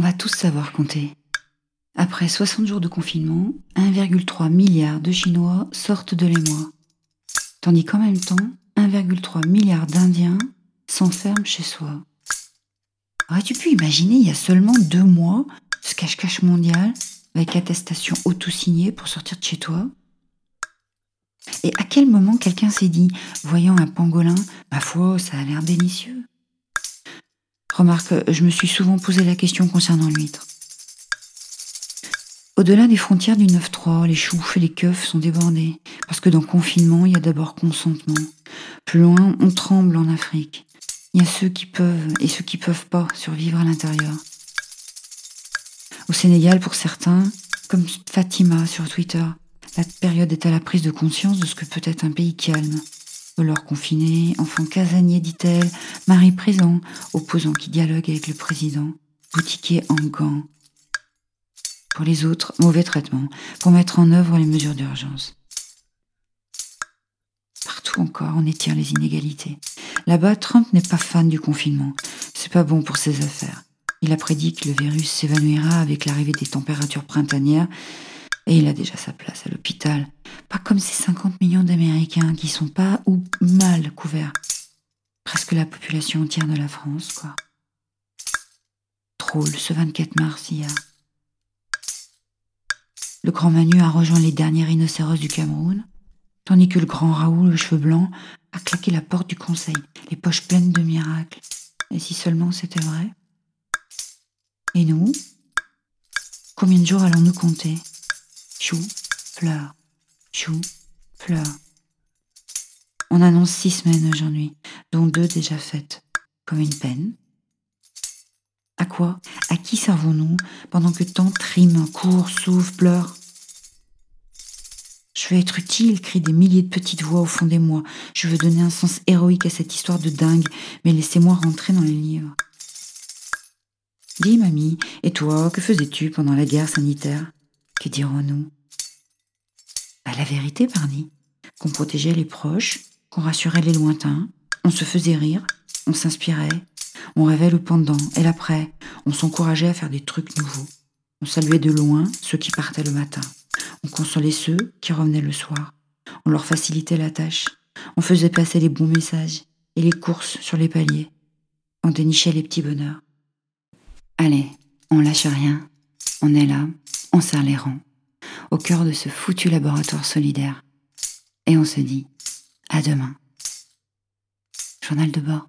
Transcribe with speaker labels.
Speaker 1: On va tous savoir compter. Après 60 jours de confinement, 1,3 milliard de Chinois sortent de l'émoi. Tandis qu'en même temps, 1,3 milliard d'Indiens s'enferment chez soi. Aurais-tu pu imaginer il y a seulement deux mois ce cache-cache mondial avec attestation auto-signée pour sortir de chez toi? Et à quel moment quelqu'un s'est dit, voyant un pangolin, ma foi, ça a l'air délicieux Remarque, je me suis souvent posé la question concernant l'huître. Au-delà des frontières du 9-3, les choufs et les keufs sont débordés, parce que dans confinement, il y a d'abord consentement. Plus loin, on tremble en Afrique. Il y a ceux qui peuvent et ceux qui peuvent pas survivre à l'intérieur. Au Sénégal, pour certains, comme Fatima sur Twitter, la période est à la prise de conscience de ce que peut être un pays calme. Leur confiné, enfant casanier, dit-elle, mari présent, opposant qui dialogue avec le président, boutiquier en gants, pour les autres, mauvais traitement, pour mettre en œuvre les mesures d'urgence. Partout encore, on étire les inégalités. Là-bas, Trump n'est pas fan du confinement. C'est pas bon pour ses affaires. Il a prédit que le virus s'évanouira avec l'arrivée des températures printanières et il a déjà sa place à l'hôpital. Pas comme ces 50 millions d'Américains qui sont pas ou mal couverts. Presque la population entière de la France, quoi. Drôle, ce 24 mars, a le grand Manu a rejoint les derniers rhinocéros du Cameroun, tandis que le grand Raoul, aux cheveux blancs, a claqué la porte du conseil, les poches pleines de miracles. Et si seulement c'était vrai? Et nous? Combien de jours allons-nous compter? Chou, fleur, chou, fleur. On annonce six semaines aujourd'hui, dont deux déjà faites, comme une peine. À quoi À qui servons-nous pendant que tant triment, courent, souffrent, pleurent? Je veux être utile, crient des milliers de petites voix au fond des moi. Je veux donner un sens héroïque à cette histoire de dingue, mais laissez-moi rentrer dans les livres. Dis, mamie, et toi, que faisais-tu pendant la guerre sanitaire? Que dirons-nous? La vérité, Barney, qu'on protégeait les proches, qu'on rassurait les lointains, on se faisait rire, on s'inspirait, on rêvait le pendant et l'après. On s'encourageait à faire des trucs nouveaux. On saluait de loin ceux qui partaient le matin. On consolait ceux qui revenaient le soir. On leur facilitait la tâche. On faisait passer les bons messages et les courses sur les paliers. On dénichait les petits bonheurs. Allez, on lâche rien. On est là, on serre les rangs, au cœur de ce foutu laboratoire solidaire. Et on se dit, à demain. Journal de bord.